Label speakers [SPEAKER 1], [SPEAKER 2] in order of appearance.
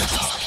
[SPEAKER 1] Oh.